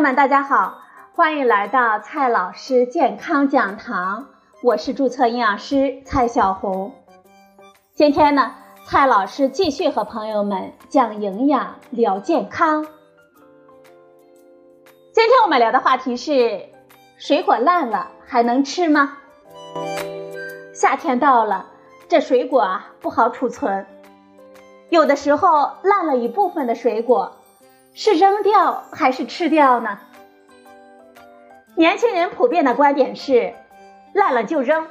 朋友们，大家好，欢迎来到蔡老师健康讲堂，我是注册营养师蔡小红。今天呢，蔡老师继续和朋友们讲营养聊健康。今天我们聊的话题是：水果烂了还能吃吗？夏天到了，这水果啊不好储存，有的时候烂了一部分的水果。是扔掉还是吃掉呢？年轻人普遍的观点是，烂了就扔，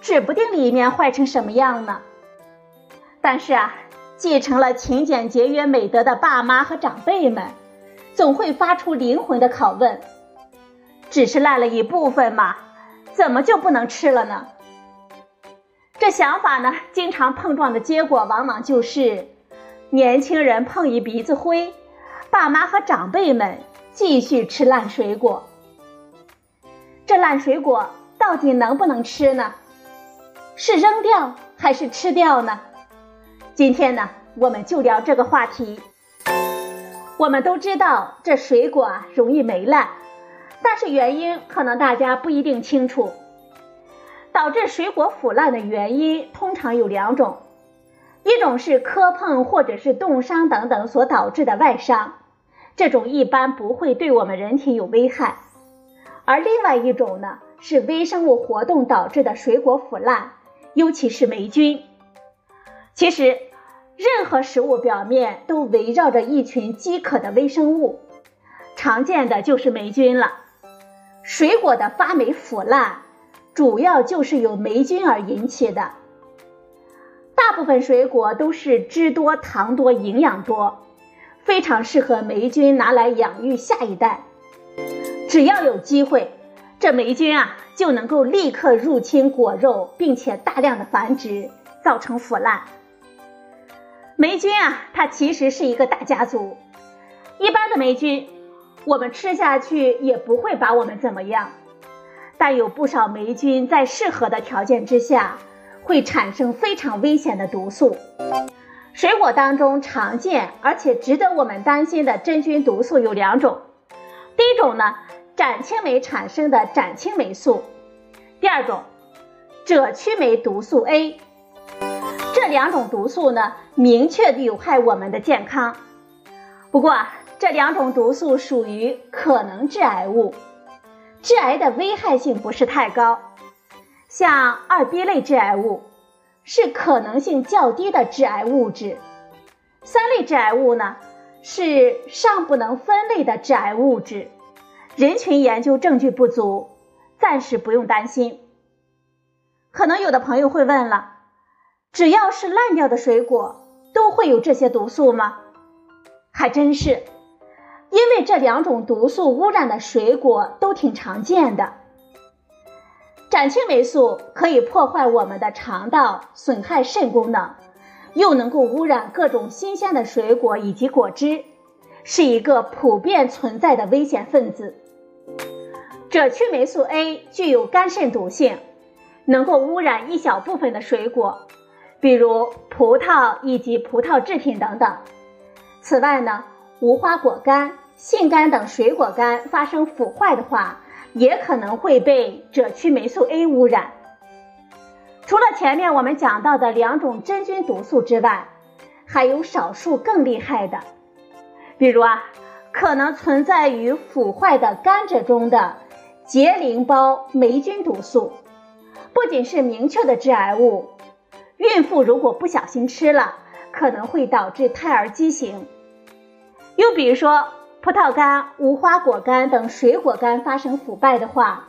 指不定里面坏成什么样呢。但是啊，继承了勤俭节约美德的爸妈和长辈们，总会发出灵魂的拷问：只是烂了一部分嘛，怎么就不能吃了呢？这想法呢，经常碰撞的结果，往往就是年轻人碰一鼻子灰。爸妈和长辈们继续吃烂水果，这烂水果到底能不能吃呢？是扔掉还是吃掉呢？今天呢，我们就聊这个话题。我们都知道这水果啊容易霉烂，但是原因可能大家不一定清楚。导致水果腐烂的原因通常有两种，一种是磕碰或者是冻伤等等所导致的外伤。这种一般不会对我们人体有危害，而另外一种呢是微生物活动导致的水果腐烂，尤其是霉菌。其实，任何食物表面都围绕着一群饥渴的微生物，常见的就是霉菌了。水果的发霉腐烂，主要就是由霉菌而引起的。大部分水果都是汁多、糖多、营养多。非常适合霉菌拿来养育下一代。只要有机会，这霉菌啊就能够立刻入侵果肉，并且大量的繁殖，造成腐烂。霉菌啊，它其实是一个大家族。一般的霉菌，我们吃下去也不会把我们怎么样，但有不少霉菌在适合的条件之下，会产生非常危险的毒素。水果当中常见而且值得我们担心的真菌毒素有两种，第一种呢，展青霉产生的展青霉素，第二种，赭曲霉毒素 A。这两种毒素呢，明确的有害我们的健康。不过，这两种毒素属于可能致癌物，致癌的危害性不是太高，像二 B 类致癌物。是可能性较低的致癌物质，三类致癌物呢是尚不能分类的致癌物质，人群研究证据不足，暂时不用担心。可能有的朋友会问了，只要是烂掉的水果都会有这些毒素吗？还真是，因为这两种毒素污染的水果都挺常见的。展青霉素可以破坏我们的肠道，损害肾功能，又能够污染各种新鲜的水果以及果汁，是一个普遍存在的危险分子。赭曲霉素 A 具有肝肾毒性，能够污染一小部分的水果，比如葡萄以及葡萄制品等等。此外呢，无花果干、杏干等水果干发生腐坏的话。也可能会被赭曲霉素 A 污染。除了前面我们讲到的两种真菌毒素之外，还有少数更厉害的，比如啊，可能存在于腐坏的甘蔗中的结淋包霉菌毒素，不仅是明确的致癌物，孕妇如果不小心吃了，可能会导致胎儿畸形。又比如说。葡萄干、无花果干等水果干发生腐败的话，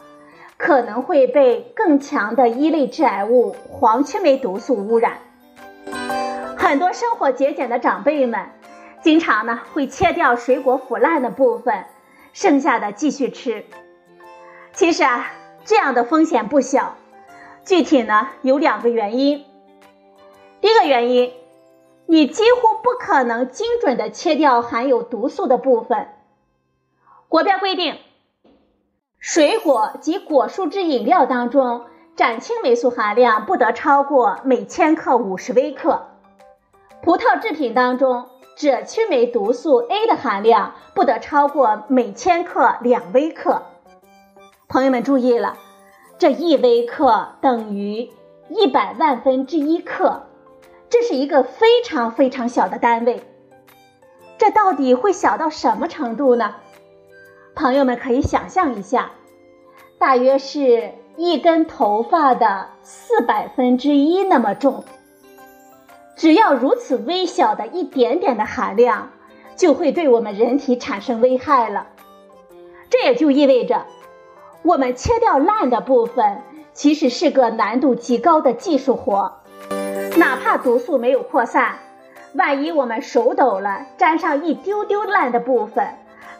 可能会被更强的一类致癌物黄曲霉毒素污染。很多生活节俭的长辈们，经常呢会切掉水果腐烂的部分，剩下的继续吃。其实啊，这样的风险不小。具体呢有两个原因。第一个原因。你几乎不可能精准的切掉含有毒素的部分。国标规定，水果及果蔬汁饮料当中展青霉素含量不得超过每千克五十微克；葡萄制品当中赭曲霉毒素 A 的含量不得超过每千克两微克。朋友们注意了，这一微克等于一百万分之一克，这是一个非常非常小的单位。这到底会小到什么程度呢？朋友们可以想象一下，大约是一根头发的四百分之一那么重。只要如此微小的一点点的含量，就会对我们人体产生危害了。这也就意味着，我们切掉烂的部分，其实是个难度极高的技术活。哪怕毒素没有扩散，万一我们手抖了，沾上一丢丢烂的部分，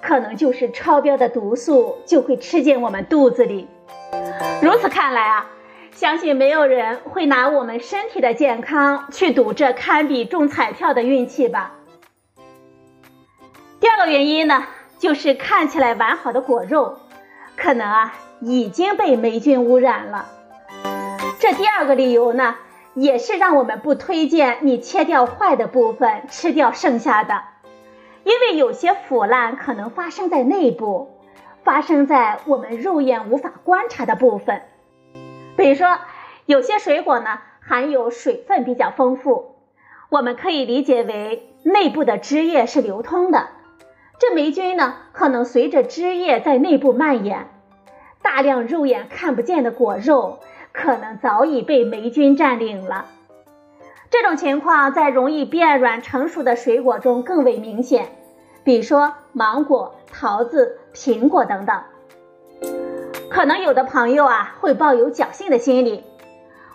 可能就是超标的毒素就会吃进我们肚子里。如此看来啊。相信没有人会拿我们身体的健康去赌这堪比中彩票的运气吧。第二个原因呢，就是看起来完好的果肉，可能啊已经被霉菌污染了。这第二个理由呢，也是让我们不推荐你切掉坏的部分，吃掉剩下的，因为有些腐烂可能发生在内部，发生在我们肉眼无法观察的部分。比如说，有些水果呢含有水分比较丰富，我们可以理解为内部的汁液是流通的。这霉菌呢可能随着汁液在内部蔓延，大量肉眼看不见的果肉可能早已被霉菌占领了。这种情况在容易变软成熟的水果中更为明显，比如说芒果、桃子、苹果等等。可能有的朋友啊会抱有侥幸的心理，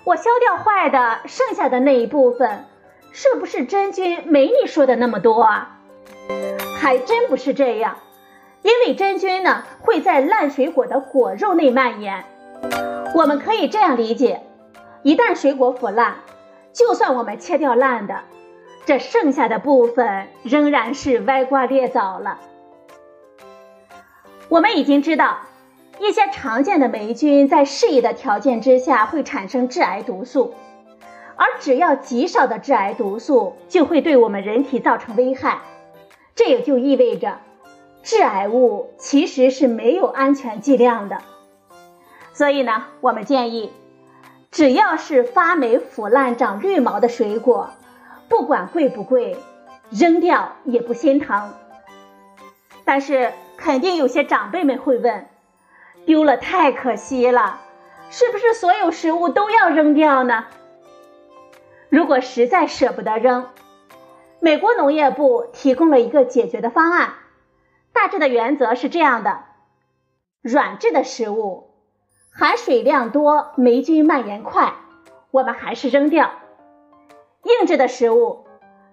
我削掉坏的，剩下的那一部分，是不是真菌没你说的那么多啊？还真不是这样，因为真菌呢会在烂水果的果肉内蔓延。我们可以这样理解：一旦水果腐烂，就算我们切掉烂的，这剩下的部分仍然是歪瓜裂枣了。我们已经知道。一些常见的霉菌在适宜的条件之下会产生致癌毒素，而只要极少的致癌毒素就会对我们人体造成危害。这也就意味着，致癌物其实是没有安全剂量的。所以呢，我们建议，只要是发霉腐烂长绿毛的水果，不管贵不贵，扔掉也不心疼。但是肯定有些长辈们会问。丢了太可惜了，是不是所有食物都要扔掉呢？如果实在舍不得扔，美国农业部提供了一个解决的方案。大致的原则是这样的：软质的食物，含水量多，霉菌蔓延快，我们还是扔掉；硬质的食物，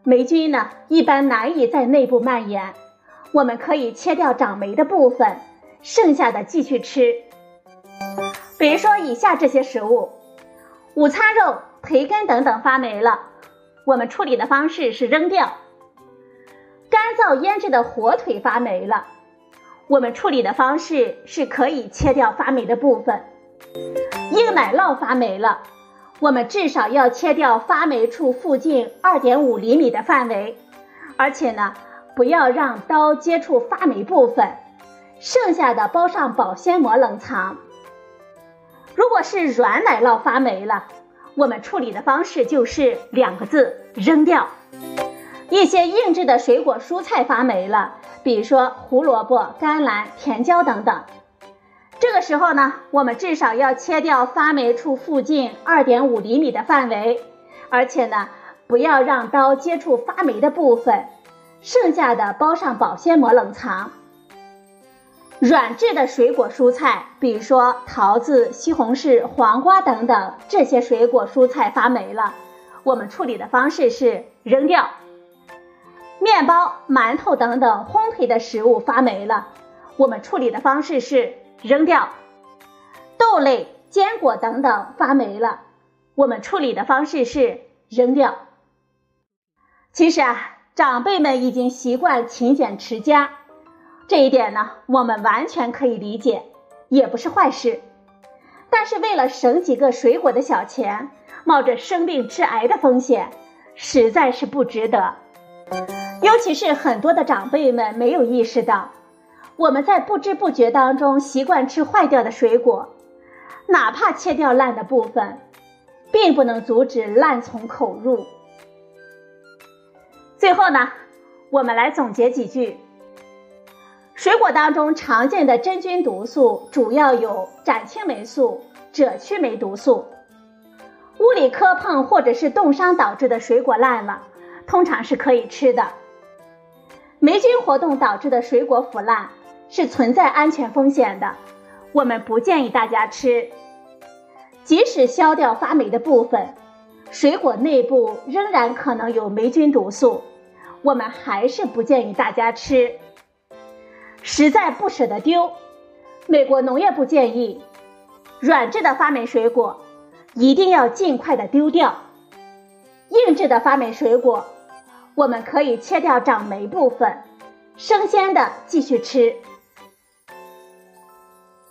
霉菌呢一般难以在内部蔓延，我们可以切掉长霉的部分。剩下的继续吃，比如说以下这些食物：午餐肉、培根等等发霉了，我们处理的方式是扔掉；干燥腌制的火腿发霉了，我们处理的方式是可以切掉发霉的部分；硬奶酪发霉了，我们至少要切掉发霉处附近二点五厘米的范围，而且呢，不要让刀接触发霉部分。剩下的包上保鲜膜冷藏。如果是软奶酪发霉了，我们处理的方式就是两个字：扔掉。一些硬质的水果蔬菜发霉了，比如说胡萝卜、甘蓝、甜椒等等。这个时候呢，我们至少要切掉发霉处附近二点五厘米的范围，而且呢，不要让刀接触发霉的部分。剩下的包上保鲜膜冷藏。软质的水果蔬菜，比如说桃子、西红柿、黄瓜等等，这些水果蔬菜发霉了，我们处理的方式是扔掉。面包、馒头等等烘焙的食物发霉了，我们处理的方式是扔掉。豆类、坚果等等发霉了，我们处理的方式是扔掉。其实啊，长辈们已经习惯勤俭持家。这一点呢，我们完全可以理解，也不是坏事。但是为了省几个水果的小钱，冒着生病致癌的风险，实在是不值得。尤其是很多的长辈们没有意识到，我们在不知不觉当中习惯吃坏掉的水果，哪怕切掉烂的部分，并不能阻止烂从口入。最后呢，我们来总结几句：水果当中常见的真菌毒素主要有展青霉素、赭曲霉毒素。物理磕碰或者是冻伤导致的水果烂了，通常是可以吃的。霉菌活动导致的水果腐烂是存在安全风险的，我们不建议大家吃。即使削掉发霉的部分，水果内部仍然可能有霉菌毒素，我们还是不建议大家吃。实在不舍得丢，美国农业部建议，软质的发霉水果。一定要尽快的丢掉。硬质的发霉水果，我们可以切掉长霉部分，生鲜的继续吃。